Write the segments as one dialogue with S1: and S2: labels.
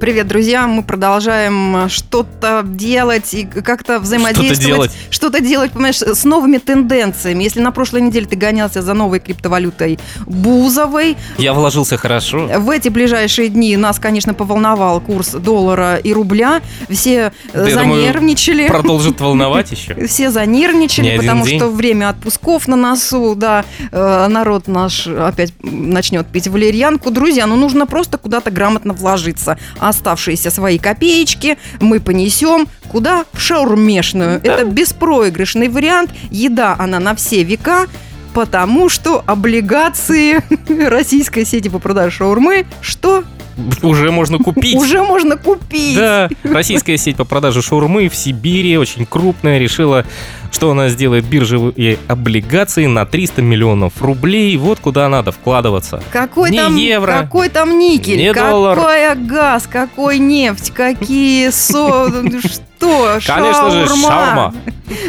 S1: Привет, друзья! Мы продолжаем что-то делать и как-то взаимодействовать.
S2: Что-то делать.
S1: Что-то делать, понимаешь, с новыми тенденциями. Если на прошлой неделе ты гонялся за новой криптовалютой Бузовой,
S2: Я вложился хорошо.
S1: в эти ближайшие дни нас, конечно, поволновал курс доллара и рубля. Все э,
S2: Да, я думаю,
S1: занервничали.
S2: Продолжит волновать еще.
S1: Все занервничали, потому
S2: день.
S1: что время отпусков на носу, да, э, народ наш опять начнет пить валерьянку. Друзья, ну нужно просто куда-то грамотно вложиться. Оставшиеся свои копеечки мы понесем куда? В шаурмешную. Это беспроигрышный вариант. Еда, она на все века. Потому что облигации российской сети по продаже шаурмы, что
S2: Уже можно купить.
S1: уже можно купить.
S2: Да, российская сеть по продаже шаурмы в Сибири, очень крупная, решила, что она сделает биржевые облигации на 300 миллионов рублей. Вот куда надо вкладываться.
S1: Какой
S2: Не
S1: там
S2: евро,
S1: какой там никель,
S2: не доллар.
S1: какой газ, какой нефть, какие со... Что?
S2: Конечно же, шаурма.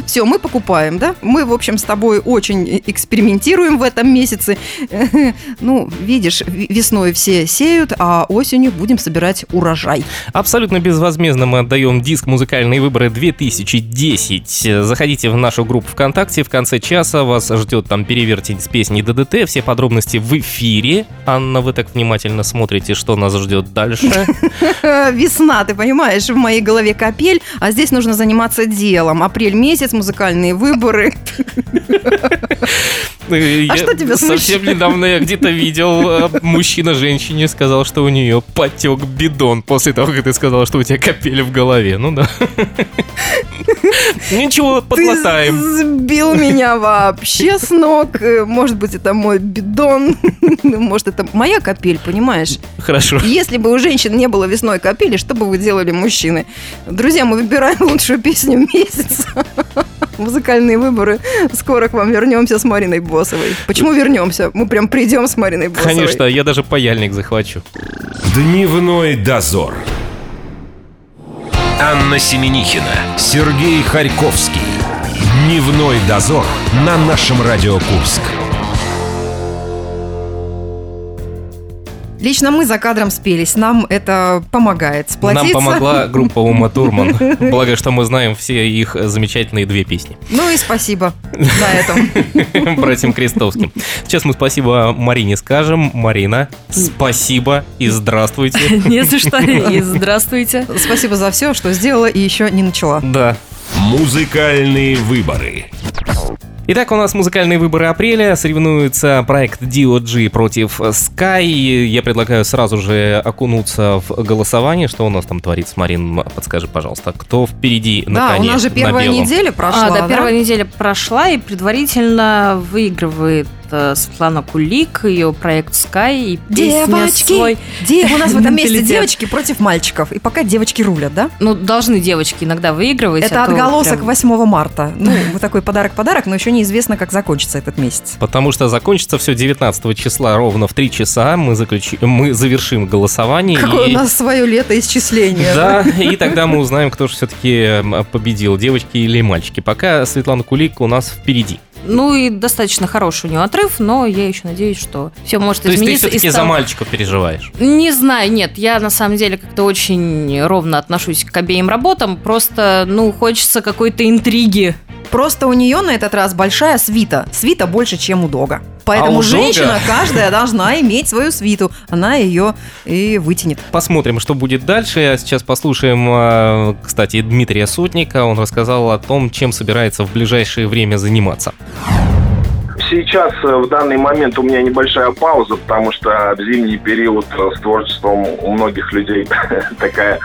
S1: Все, мы покупаем, да? Мы, в общем, с тобой очень экспериментируем в этом месяце. Ну, видишь, весной все сеют, а осенью будем собирать урожай.
S2: Абсолютно безвозмездно мы отдаем диск «Музыкальные выборы 2010». Заходите в нашу группу ВКонтакте. В конце часа вас ждет там перевертень с песней ДДТ. Все подробности в эфире. Анна, вы так внимательно смотрите, что нас ждет дальше.
S1: Весна, ты понимаешь, в моей голове капель, а здесь нужно заниматься делом. Апрель месяц, музыкальные выборы.
S2: А
S1: что тебя
S2: Совсем
S1: смущает?
S2: недавно я где-то видел, э, мужчина женщине сказал, что у нее потек бидон после того, как ты сказала, что у тебя капели в голове. Ну да. Ничего, подлатаем.
S1: Ты сбил меня вообще с ног. Э, Может быть, это мой бидон. Может, это моя капель, понимаешь?
S2: Хорошо.
S1: Если бы у женщин не было весной капели, что бы вы делали, мужчины? Друзья, мы выбираем лучшую песню месяца. Музыкальные выборы. Скоро к вам вернемся с Мариной Босовой. Почему вернемся? Мы прям придем с Мариной Босовой.
S2: Конечно, я даже паяльник захвачу.
S3: Дневной дозор. Анна Семенихина, Сергей Харьковский. Дневной дозор на нашем Радио Курск.
S1: Лично мы за кадром спелись. Нам это помогает сплотиться.
S2: Нам помогла группа Ума Турман. Благо, что мы знаем все их замечательные две песни.
S1: Ну и спасибо на этом.
S2: Братьям Крестовским. Сейчас мы спасибо Марине скажем. Марина, спасибо и здравствуйте.
S4: Не за что. И здравствуйте.
S1: Спасибо за все, что сделала и еще не начала.
S2: Да.
S3: Музыкальные выборы.
S2: Итак, у нас музыкальные выборы апреля. Соревнуется проект DOG против Sky. Я предлагаю сразу же окунуться в голосование. Что у нас там творится, Марин? Подскажи, пожалуйста, кто впереди на
S1: Да, у
S2: коне,
S1: нас же
S2: на
S1: первая
S2: белом?
S1: неделя прошла.
S4: а, да, первая неделя прошла, и предварительно выигрывает э, Светлана Кулик, ее проект Sky и
S1: Девочки!
S4: свой.
S1: Де- у нас в этом месте девочки против мальчиков. И пока девочки рулят, да?
S4: Ну, должны девочки иногда выигрывать.
S1: Это
S4: а
S1: отголосок
S4: прям-
S1: 8 марта. Ну, вот такой подарок-подарок, но еще неизвестно, как закончится этот месяц.
S2: Потому что закончится все 19 числа ровно в 3 часа. Мы, заключи... мы завершим голосование.
S1: Какое
S2: и...
S1: у нас свое летоисчисление.
S2: Да, и тогда мы узнаем, кто же все-таки победил, девочки или мальчики. Пока Светлана Кулик у нас впереди.
S4: Ну и достаточно хороший у него отрыв, но я еще надеюсь, что все может
S2: То есть ты
S4: измениться. и
S2: все-таки за
S4: стал-
S2: мальчиков переживаешь.
S4: Не знаю, нет, я на самом деле как-то очень ровно отношусь к обеим работам. Просто, ну, хочется какой-то интриги.
S1: Просто у нее на этот раз большая свита. Свита больше, чем у Дога. Поэтому
S2: А у Дога?
S1: женщина каждая должна иметь свою свиту. Она ее и вытянет.
S2: Посмотрим, что будет дальше. А сейчас послушаем, э, кстати, Дмитрия Сотника. Он рассказал о том, чем собирается в ближайшее время заниматься.
S5: Сейчас, э, в данный момент, у меня небольшая пауза, потому что в зимний период э, с творчеством у многих людей такая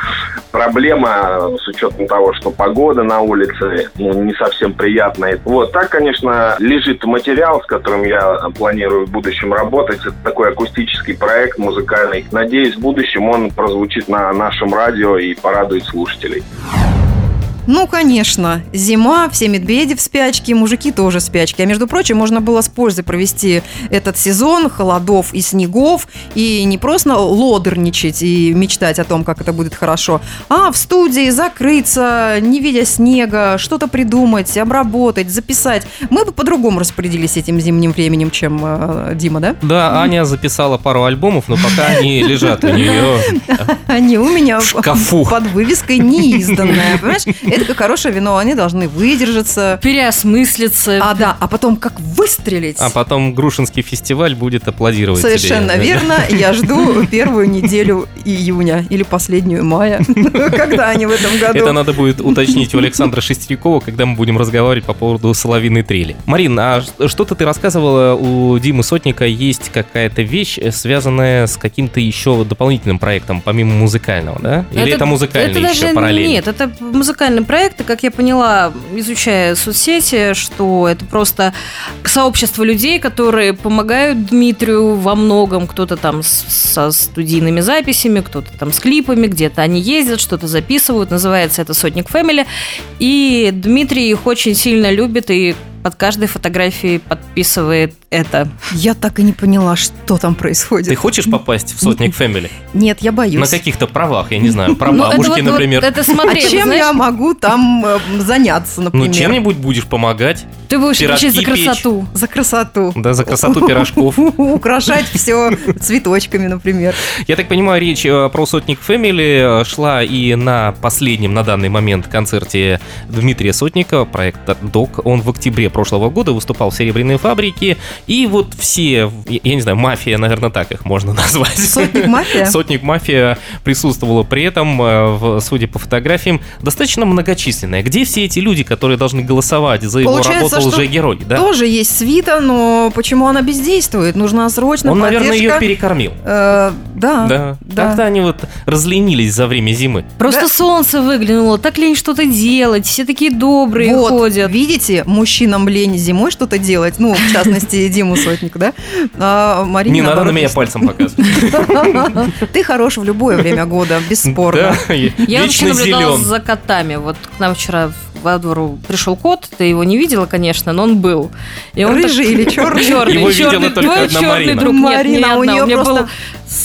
S5: проблема с учетом того, что погода на улице ну, не совсем приятная. Вот, так, конечно, лежит материал, с которым я планирую в будущем работать. Это такой акустический проект музыкальный. Надеюсь, в будущем он прозвучит на нашем радио и порадует слушателей.
S1: Ну, конечно, зима, все медведи в спячке, мужики тоже в спячке. А между прочим, можно было с пользой провести этот сезон холодов и снегов, и не просто лодерничать и мечтать о том, как это будет хорошо, а в студии закрыться, не видя снега, что-то придумать, обработать, записать. Мы бы по-другому распорядились этим зимним временем, чем э, Дима, да?
S2: Да, Аня записала пару альбомов, но пока они лежат у нее
S1: Они у меня под вывеской неизданная, понимаешь? Это как хорошее вино, они должны выдержаться.
S4: Переосмыслиться.
S1: А, да, а потом как выстрелить.
S2: А потом Грушинский фестиваль будет аплодировать тебе.
S1: Совершенно верно. Я жду первую неделю июня или последнюю мая, когда они в этом году.
S2: Это надо будет уточнить у Александра Шестерякова, когда мы будем разговаривать по поводу соловиной трели. Марин, а что-то ты рассказывала, у Димы Сотника есть какая-то вещь, связанная с каким-то еще дополнительным проектом, помимо музыкального, да? Или это, музыкальный
S4: это
S2: еще
S4: даже,
S2: параллельно?
S4: Нет, это музыкальный проект, и как я поняла, изучая соцсети, что это просто сообщество людей, которые помогают Дмитрию во многом. Кто-то там со студийными записями, кто-то там с клипами, где-то они ездят, что-то записывают. Называется это Сотник Фэмили. И Дмитрий их очень сильно любит и под каждой фотографией подписывает это.
S1: Я так и не поняла, что там происходит.
S2: Ты хочешь попасть в Сотник Фэмили?
S1: Нет, я боюсь.
S2: На каких-то правах, я не знаю, про
S4: Ну,
S2: бабушки,
S4: вот
S2: например.
S4: это
S1: А
S4: смотри, вот
S1: чем я могу там э, заняться,
S2: Ну,
S1: например?
S2: чем-нибудь будешь помогать.
S4: ты будешь отвечать за красоту.
S1: За красоту.
S2: Да, за красоту пирожков.
S1: Украшать все цветочками, например.
S2: Я так понимаю, речь э, про Сотник Фэмили шла и на последнем на данный момент концерте Дмитрия Сотника, проекта ДОК. Он в октябре прошлого года выступал в «Серебряной фабрике». И вот все, я не знаю, мафия, наверное, так их можно назвать.
S1: Сотник мафия?
S2: Сотник мафия присутствовала при этом, э, судя по фотографиям, достаточно многочисленная. Где все эти люди, которые должны голосовать за его
S1: Получается,
S2: работу
S1: что
S2: лжегерой? Да?
S1: Тоже есть свита, но почему она бездействует? Нужна срочно
S2: Он, наверное, ее перекормил.
S1: Э, да.
S2: Да.
S1: да.
S2: Как-то они вот разленились за время зимы.
S4: Просто
S1: Да.
S4: солнце выглянуло, так лень что-то делать, все такие добрые
S1: Вот,
S4: ходят.
S1: видите, мужчинам лень зимой что-то делать, ну, в частности, Диму Сотнику, да? А Марине,
S2: Не надо на меня пальцем показывать.
S1: Ты хорош в любое время года, бесспорно.
S4: Я вообще наблюдала за котами. Вот к нам вчера во двору пришел кот, ты его не видела, конечно, но он был. И он
S1: Рыжий или черный?
S4: Черный,
S2: Его видела только
S4: твой
S2: одна
S4: черный
S2: Марина.
S4: друг. Нет,
S1: Марина,
S4: не
S1: у
S4: одна.
S1: нее
S4: у меня
S1: просто-
S4: был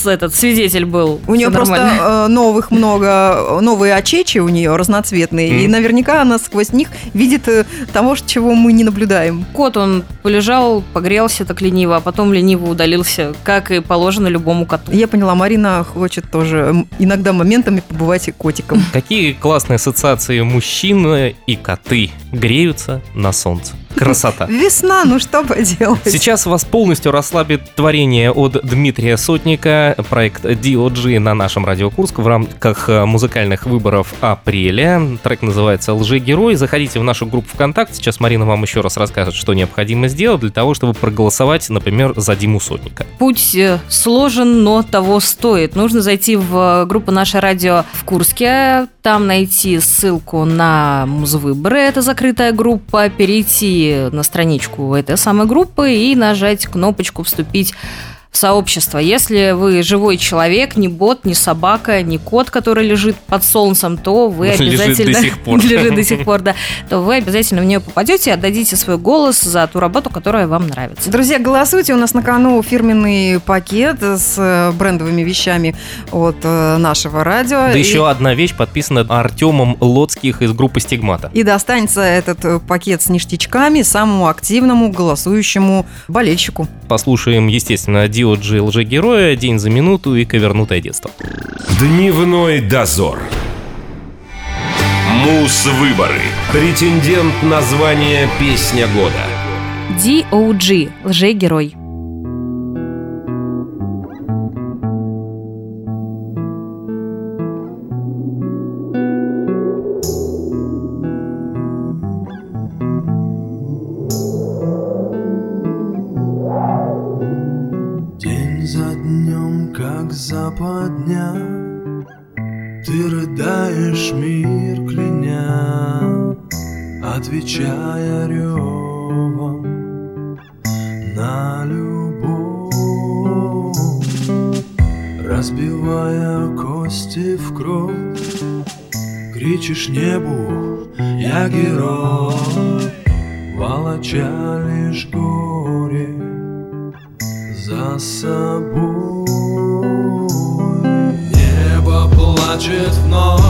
S4: этот свидетель был.
S1: У нее
S4: Всё
S1: просто
S4: нормально.
S1: э, новых много, новые очечи у нее разноцветные, и
S2: Мгм.
S1: наверняка она сквозь них видит э, того, чего мы не наблюдаем.
S4: Кот, он полежал, погрелся так лениво, а потом лениво удалился, как и положено любому коту.
S1: Я поняла, Марина хочет тоже иногда моментами побывать и котиком.
S2: Какие классные ассоциации мужчины и коты греются на солнце. Красота.
S1: Весна, ну что поделать.
S2: Сейчас вас полностью расслабит творение от Дмитрия Сотника, проект DOG на нашем радио Курск в рамках э, музыкальных выборов апреля. Трек называется «Лжегерой». Заходите в нашу группу ВКонтакте. Сейчас Марина вам еще раз расскажет, что необходимо сделать для того, чтобы проголосовать, например, за Диму Сотника.
S4: Путь э, сложен, но того стоит. Нужно зайти в э, группу «Наше радио» в Курске, там найти ссылку на Музвыборы, это закрытая группа, перейти на страничку этой самой группы и нажать кнопочку «Вступить в сообщество. Если вы живой человек, не бот, не собака, не кот, который лежит под солнцем, то вы
S2: Лежит до
S4: обязательно...
S2: сих пор.
S4: Лежит до сих пор, да. То вы обязательно в нее попадете и отдадите свой голос за ту работу, которая вам нравится.
S1: Друзья, голосуйте. У нас на кону фирменный пакет с э, брендовыми вещами от э, нашего радио.
S2: Да
S1: И-
S2: еще одна вещь подписана Артемом Лоцких из группы «Стигмата».
S1: И достанется этот э, пакет с ништячками самому активному голосующему болельщику.
S2: Послушаем, естественно, DOG «Лжегероя», «День за минуту» и «Ковернутое детство».
S3: Дневной дозор. Мус-выборы. Претендент на звание «Песня года».
S4: DOG – лжегерой.
S6: Отвечая ревом на любовь. Разбивая кости в кровь Кричишь небу, я герой! Волоча лишь горе за собой. Небо плачет вновь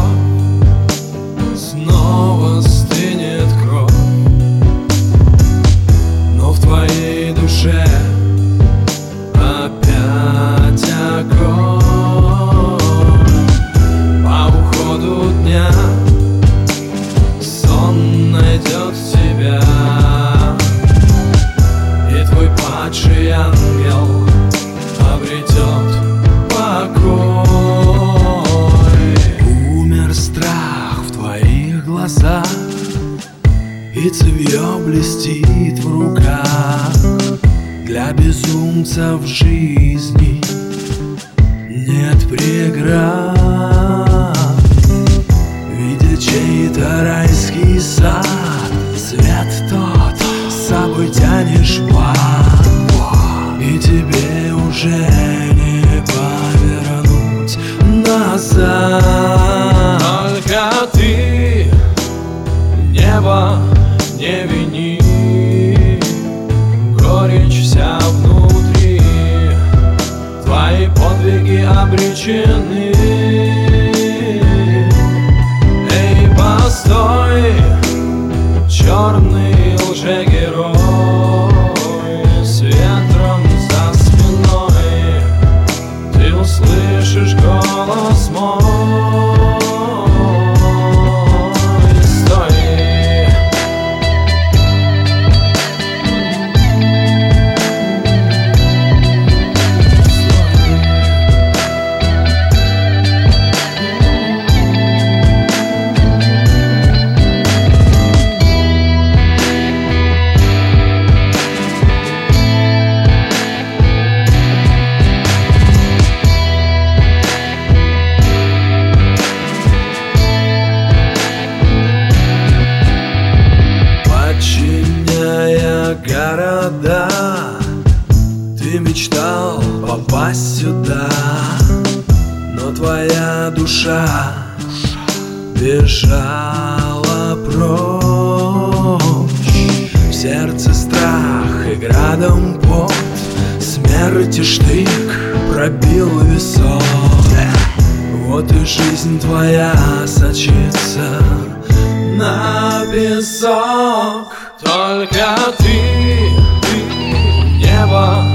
S6: безумца в жизни постой, черный лжегерой Ты мечтал попасть сюда Но твоя душа бежала прочь. В сердце страх и градом пот Смерти штык пробил висок Вот и жизнь твоя сочится на песок. Только ты, ты небо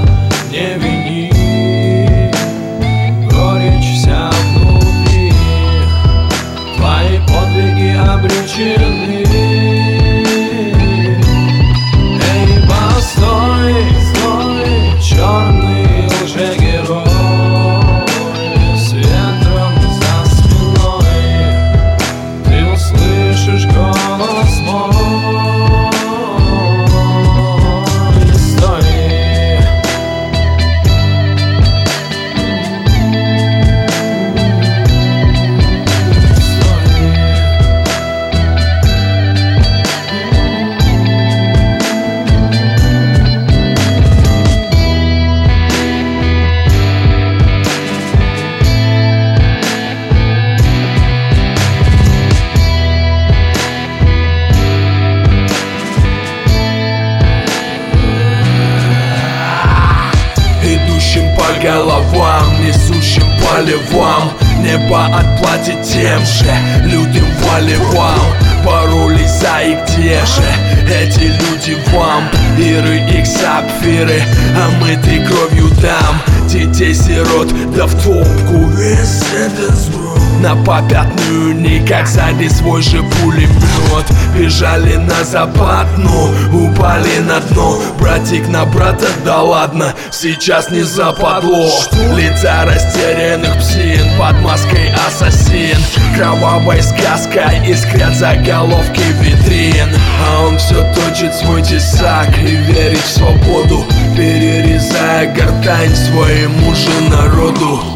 S6: не вини. Горечь вся внутри. Твои подвиги обречены Иры их сапфиры, а мы ты кровью дам. Детей сирот, да в топку. Весь этот сброд на попятную никак сзади свой же пулемет Бежали на западну, упали на дно. Братик на брата, да ладно, сейчас не западло. Лица растерянных псин под маской ассасин. Кровавой сказкой искрят заголовки витрин. А он все точит свой тесак и верит в свободу Перерезая гортань своему же народу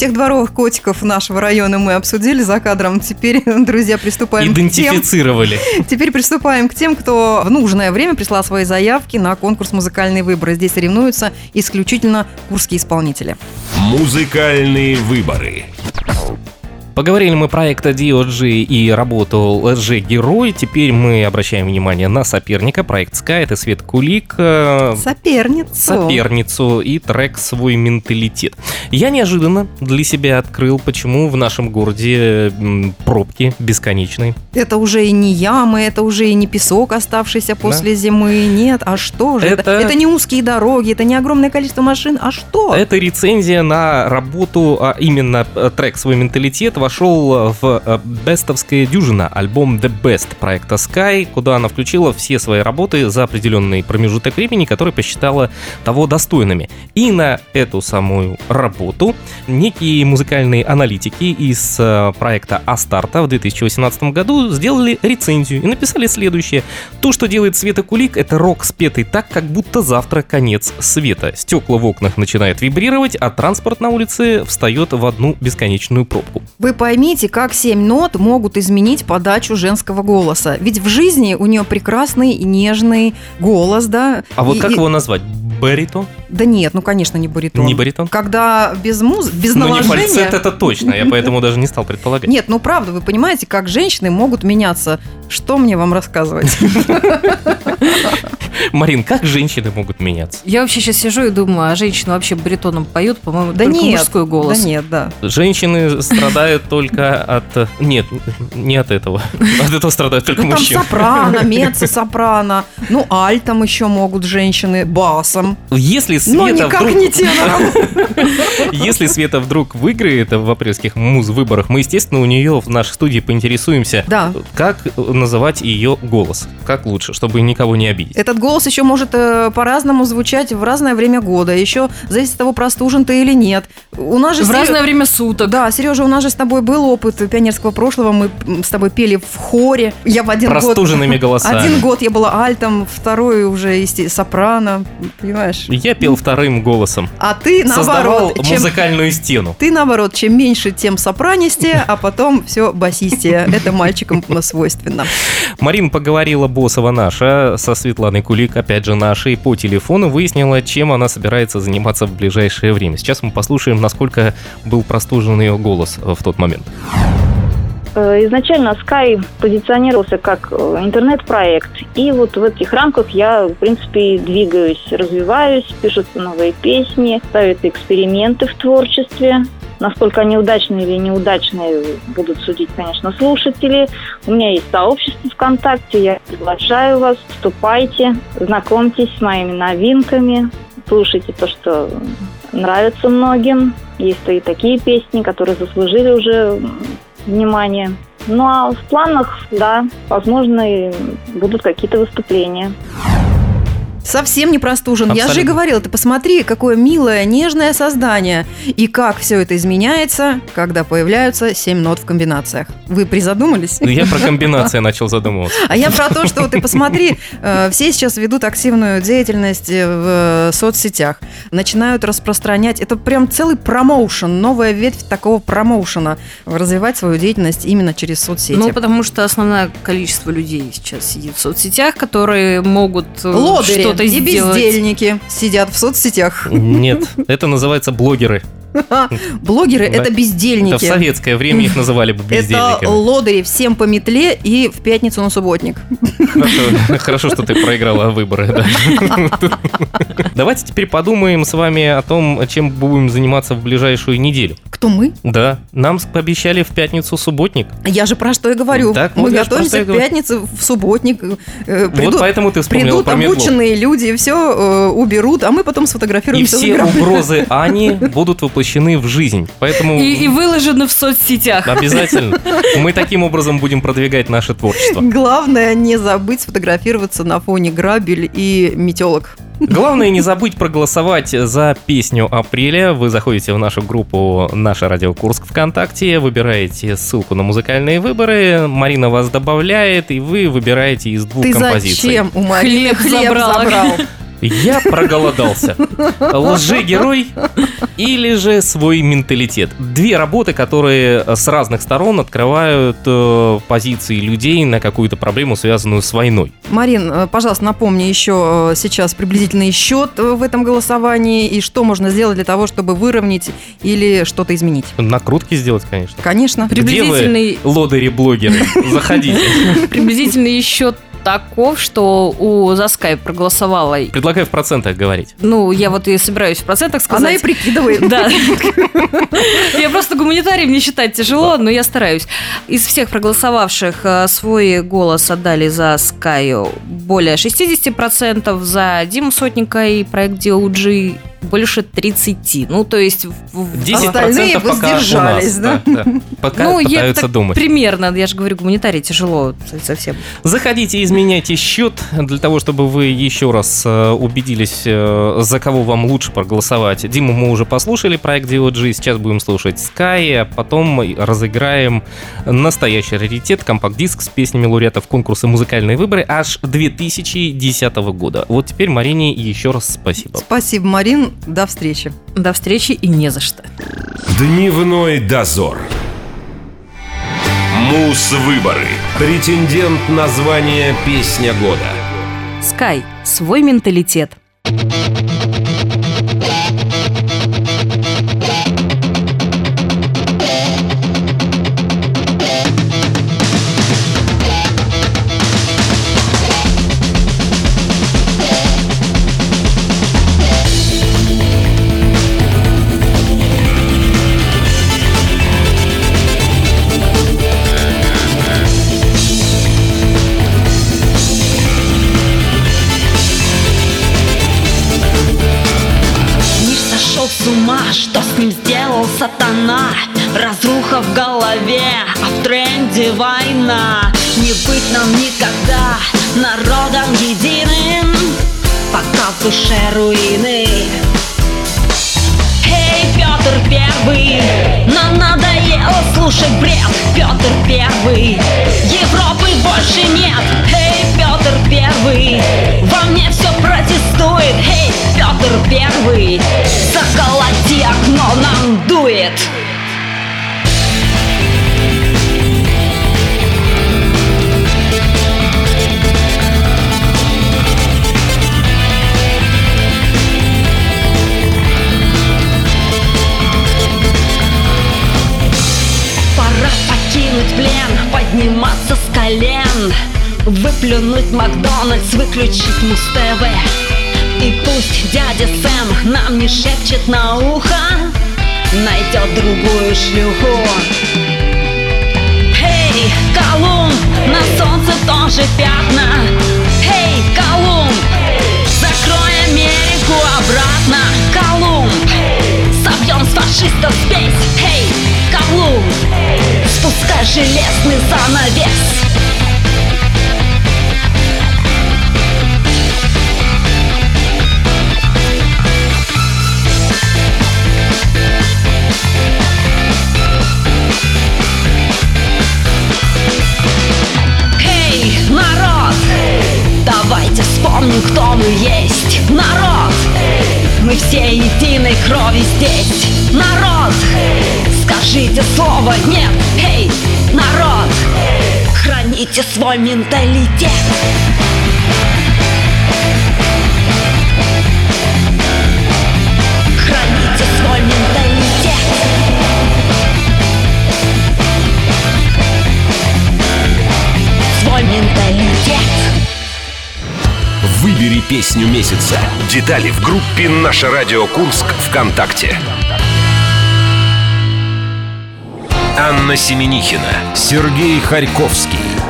S1: Всех дворовых котиков нашего района мы обсудили за кадром. Теперь, друзья, приступаем к тем,
S2: Идентифицировали.
S1: Теперь приступаем к тем, кто в нужное время прислал свои заявки на конкурс «Музыкальные выборы». Здесь соревнуются исключительно курские исполнители.
S3: Музыкальные выборы.
S2: Поговорили мы про проект DOG и работу LG-герой. Теперь мы обращаем внимание на соперника. Проект Sky — это Свет Кулик. э,
S1: Соперницу.
S2: соперницу и трек «Свой менталитет». Я неожиданно для себя открыл, почему в нашем городе пробки бесконечные.
S1: Это уже и не ямы, это уже и не песок, оставшийся после зимы. Нет, а что же? Это...
S2: Это-
S1: это не узкие дороги, это не огромное количество машин. А что?
S2: Это рецензия на работу, а именно э, трек «Свой менталитет» вошел в э, бестовская дюжина, альбом The Best проекта Sky, куда она включила все свои работы за определенный промежуток времени, который посчитала того достойными. И на эту самую работу некие музыкальные аналитики из э, проекта Астарта в 2018 году сделали рецензию и написали следующее. То, что делает Света Кулик, это рок, спетый так, как будто завтра конец света. Стекла в окнах начинают вибрировать, а транспорт на улице встает в одну бесконечную пробку.
S1: Вы поймите, как семь нот могут изменить подачу женского голоса. Ведь в жизни у нее прекрасный и нежный голос, да?
S2: А вот
S1: И-
S2: как
S1: и-
S2: его назвать? Баритон?
S1: Да нет, ну, конечно, не баритон.
S2: Не баритон?
S1: Когда без муз... без
S2: Ну не
S1: наложения...
S2: фальцет, это точно, я поэтому даже не стал предполагать.
S1: Нет, ну правда, вы понимаете, как женщины могут меняться. Что мне вам рассказывать?
S2: Марин, как женщины могут меняться?
S4: Я вообще сейчас сижу и думаю, а женщины вообще баритоном поют, по-моему,
S1: Да
S4: только
S1: нет,
S4: мужской голос.
S1: Да нет, да.
S2: Женщины страдают только от... Нет, не от этого. От этого страдают только
S1: Ну там
S2: мужчины.
S1: сопрано, меццо-сопрано. Ну, альтом еще могут женщины, басом.
S2: Если
S1: Но
S2: Света
S1: никак
S2: вдруг...
S1: не тенором.
S2: Если Света вдруг выиграет в апрельских муз-выборах, мы, естественно, у нее в нашей студии поинтересуемся,
S1: Да.
S2: как называть ее голос. Как лучше, чтобы никого не обидеть.
S1: Этот голос еще может э, по-разному звучать в разное время года. Еще зависит от того, простужен ты или нет. У нас же
S4: В
S1: Серё-
S4: разное время суток.
S1: Да, Сережа, у нас же с тобой был опыт пионерского прошлого. Мы с тобой пели в хоре. Я в один год...
S2: Простуженными голосами.
S1: Один год я была альтом, второй уже сопрано, понимаешь?
S2: Я пел вторым голосом.
S1: А ты
S2: Создавал
S1: наоборот, чем,
S2: музыкальную стену.
S1: ты наоборот, чем меньше, тем сопранистее, а потом все басистее. Это мальчикам свойственно.
S2: Марин поговорила боссова наша со Светланой Кулик, опять же нашей, по телефону, выяснила, чем она собирается заниматься в ближайшее время. Сейчас мы послушаем, насколько был простужен ее голос э, в тот момент.
S7: Э, Изначально Sky позиционировался как э, интернет-проект, и вот в этих рамках я, в принципе, двигаюсь, развиваюсь, пишутся новые песни, ставятся эксперименты в творчестве. Насколько они удачные или неудачные, будут судить, конечно, слушатели. У меня есть сообщество ВКонтакте, я приглашаю вас, вступайте, знакомьтесь с моими новинками, слушайте то, что нравится многим. Есть и такие песни, которые заслужили уже внимание. Ну а в планах, да, возможно, будут какие-то выступления.
S1: Совсем не простужен. Я же
S2: Абсолютно.
S1: говорила, ты посмотри, какое милое, нежное создание. И как все это изменяется, когда появляются семь нот в комбинациях. Вы призадумались?
S2: Я про комбинации начал задумываться.
S1: А я про то, что ты посмотри, э, все сейчас ведут активную деятельность э, в э, соцсетях, начинают распространять, это прям целый промоушен, новая ветвь такого промоушена, развивать свою деятельность именно через соцсети.
S4: Ну, потому что основное количество людей сейчас сидит в соцсетях, которые могут
S1: Лодыри
S4: что-то
S1: и
S4: сделать.
S1: бездельники сидят в соцсетях.
S2: Нет, это называется блогеры.
S1: Блогеры это
S2: Это в
S1: бездельники.
S2: советское время их называли бы
S1: Это
S2: бездельниками.
S1: лодыри всем по метле и в пятницу на субботник.
S2: Хорошо, что ты проиграла выборы. да. Давайте теперь подумаем с вами о том, чем будем заниматься в ближайшую неделю.
S1: Кто мы?
S2: Да, нам пообещали в пятницу субботник.
S1: Я же про что и говорю.
S2: Так,
S1: Мы готовимся
S2: и говорю.
S1: пятнице в субботник. э,
S2: Вот поэтому ты вспомнила
S1: придут обученные люди, все уберут, а мы потом
S2: И
S1: сфотографируемся с
S2: все угрозы Ани будут воплощены в жизнь. Поэтому
S4: И, и выложены в соцсетях.
S2: обязательно мы таким образом будем продвигать наше творчество.
S1: Главное не забыть сфотографироваться на фоне грабель и метелок.
S2: Главное не забыть проголосовать за песню апреля. Вы заходите в нашу группу «Наша радио Курск ВКонтакте», выбираете ссылку на музыкальные выборы, Марина вас добавляет, и вы выбираете из двух
S1: Ты
S2: композиций.
S1: зачем у Марины
S4: Хлеб
S1: хлеб
S4: забрал.
S1: забрал?
S2: Я проголодался. Лжегерой или же свой менталитет. Две работы, которые с разных сторон открывают э, позиции людей на какую-то проблему, связанную с войной.
S1: Марин, э, пожалуйста, напомни еще э, сейчас приблизительный счет э, в этом голосовании и что можно сделать для того, чтобы выровнять или что-то изменить.
S2: Накрутки сделать, конечно.
S1: Конечно.
S2: Где вы,
S4: Приблизительный,
S2: лодыри-блогеры? Заходите.
S4: приблизительный счет таков, что у за скайп проголосовала.
S2: Предлагаю в процентах говорить.
S4: Ну, я вот и собираюсь в процентах сказать.
S1: Она и прикидывает.
S4: Да. Я просто гуманитарием не считать тяжело, но я стараюсь. Из всех проголосовавших э, свой голос отдали за Скаю более 60%, за Диму Сотника и проект DOG больше 30. Ну, то есть... в- в-
S2: 10%
S1: Остальные воздержались, да?
S2: Пока
S4: ну, я
S2: пытаются
S4: так
S2: думать.
S4: примерно, я же говорю, гуманитарий тяжело совсем.
S2: Заходите, изменяйте счет для того, чтобы вы еще раз э, убедились, э, за кого вам лучше проголосовать. Диму мы уже послушали, проект DOG, сейчас будем слушать Sky, а потом мы разыграем настоящий раритет, компакт-диск с песнями лауреатов конкурса «Музыкальные выборы» аж 2010 года. Вот теперь Марине еще раз спасибо.
S1: Спасибо, Марин. До встречи.
S4: До встречи и не за что.
S3: Дневной дозор. Мус-выборы. Претендент на звание «Песня года».
S4: Скай. Свой менталитет.
S8: Мир колен. Выплюнуть Макдональдс, выключить Муз-ТВ И пусть дядя Сэм нам не шепчет на ухо Найдет другую шлюху. Эй, Колумб, на солнце тоже пятна. Эй, Колумб, закрой Америку обратно. Колумб, собьем с фашистов спесь Эй, Колумб, спускай железный занавес свой менталитет Храните свой менталитет Свой менталитет
S3: Выбери песню месяца. Детали в группе «Наше радио Курск» ВКонтакте. Анна Семенихина, Сергей Харьковский.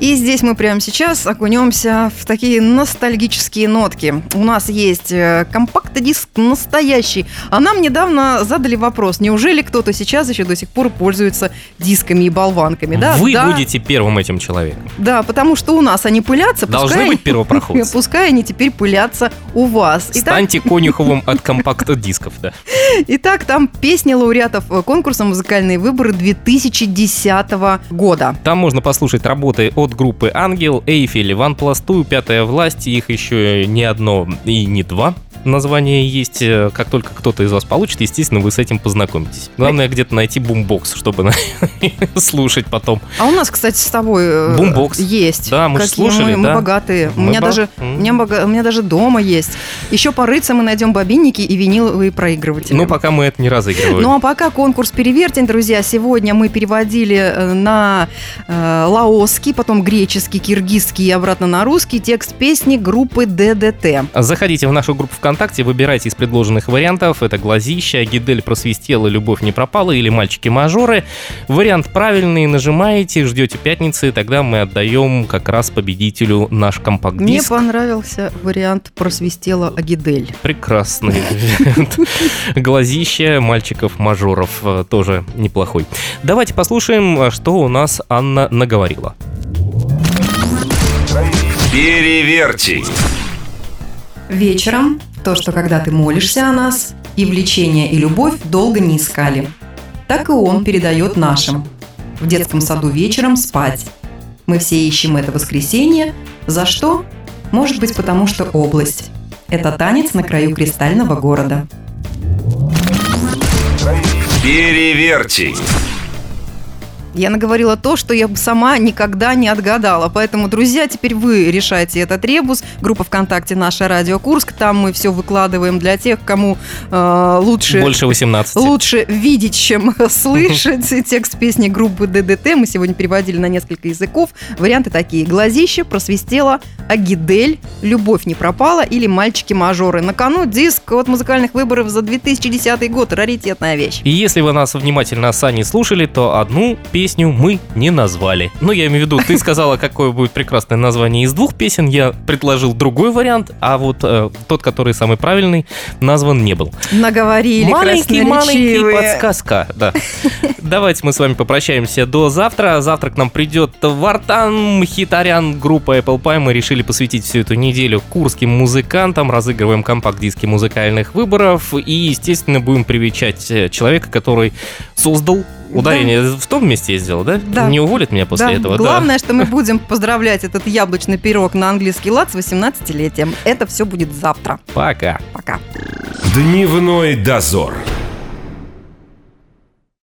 S1: И здесь мы прямо сейчас окунемся в такие ностальгические нотки. У нас есть э, компакт компакт-диск настоящий. А нам недавно задали вопрос, неужели кто-то сейчас еще до сих пор пользуется дисками и болванками? Да,
S2: Вы
S1: да,
S2: будете первым этим человеком.
S1: Да, потому что у нас они пылятся.
S2: Должны
S1: пускай-
S2: быть первопроходцы.
S1: Пускай они теперь пылятся у вас. Итак,
S2: Станьте конюховым от компакт-дисков, да.
S1: итак, там песни лауреатов э, конкурса «Музыкальные выборы» 2010 года.
S2: Там можно послушать работы от группы «Ангел», «Эйфель», «Ван Пласту», «Пятая власть». Их еще не одно и не два названия есть. Э, Как только кто-то из вас получит, естественно, вы с этим познакомитесь. Главное где-то найти бумбокс, чтобы слушать потом.
S1: А у нас, кстати, с тобой э,
S2: Бумбокс.
S1: есть.
S2: Да, мы ж
S1: Какие
S2: слушали,
S1: мы, мы
S2: да.
S1: богатые. у
S2: Мы
S1: меня
S2: ба-
S1: даже
S2: М.
S1: у меня, бога- у меня даже дома есть. Еще порыться мы найдем бобинники и виниловые проигрыватели.
S2: Ну, пока мы это не разыгрываем.
S1: Ну а пока конкурс перевертень, друзья, сегодня мы переводили э, на э, лаосский, потом греческий, киргизский и обратно на русский текст песни группы ДДТ.
S2: Заходите в нашу группу ВКонтакте, выбирайте из предложенных вариантов. Это «Глазища», «Гидель просвистела», «Любовь не пропала» или «Мальчики-мажоры». Вариант правильный, нажимаете, ждете пятницы, тогда мы отдаем как раз победителю наш
S1: Мне
S2: компакт-диск.
S1: понравился вариант «Просвистела Агидель».
S2: Прекрасный вариант. Глазища мальчиков-мажоров тоже неплохой. Давайте послушаем, что у нас Анна наговорила.
S3: Переверьте.
S1: Вечером то, что когда ты молишься о нас, и влечение, и любовь долго не искали. Так и он передает нашим. В детском саду вечером спать. Мы все ищем это воскресенье. За что? Может быть, потому что область. Это танец на краю кристального города.
S3: Переверьте.
S1: Я наговорила то, что я бы сама никогда не отгадала. Поэтому, друзья, теперь вы решаете этот ребус. Группа ВКонтакте «Наша Радио Курск». Там мы все выкладываем для тех, кому э, лучше...
S2: Больше 18.
S1: Лучше видеть, чем слышать. Текст песни группы ДДТ мы сегодня переводили на несколько языков. Варианты такие. «Глазище», «Просвистела», «Агидель», «Любовь не пропала» или «Мальчики-мажоры». На кону диск от музыкальных выборов за 2010 год. Раритетная вещь.
S2: И если вы нас внимательно с Аней слушали, то одну песню мы не назвали. Ну, я имею в виду, ты сказала, какое будет прекрасное название из двух песен, я предложил другой вариант, а вот э, тот, который самый правильный, назван не был.
S1: Наговорили
S2: Маленький, маленький подсказка, да. Давайте мы с вами попрощаемся до завтра. Завтра к нам придет Вартан Мхитарян, группа Apple Pie. Мы решили посвятить всю эту неделю курским музыкантам, разыгрываем компакт-диски музыкальных выборов и, естественно, будем привечать э, человека, который создал ударение в том месте я сделал, да?
S1: Да.
S2: Не уволит меня после
S1: Да,
S2: этого, да?
S1: Главное, что мы будем поздравлять этот яблочный пирог на английский лад с 18-летием. Это все будет завтра.
S2: Пока.
S1: Пока.
S3: Дневной дозор.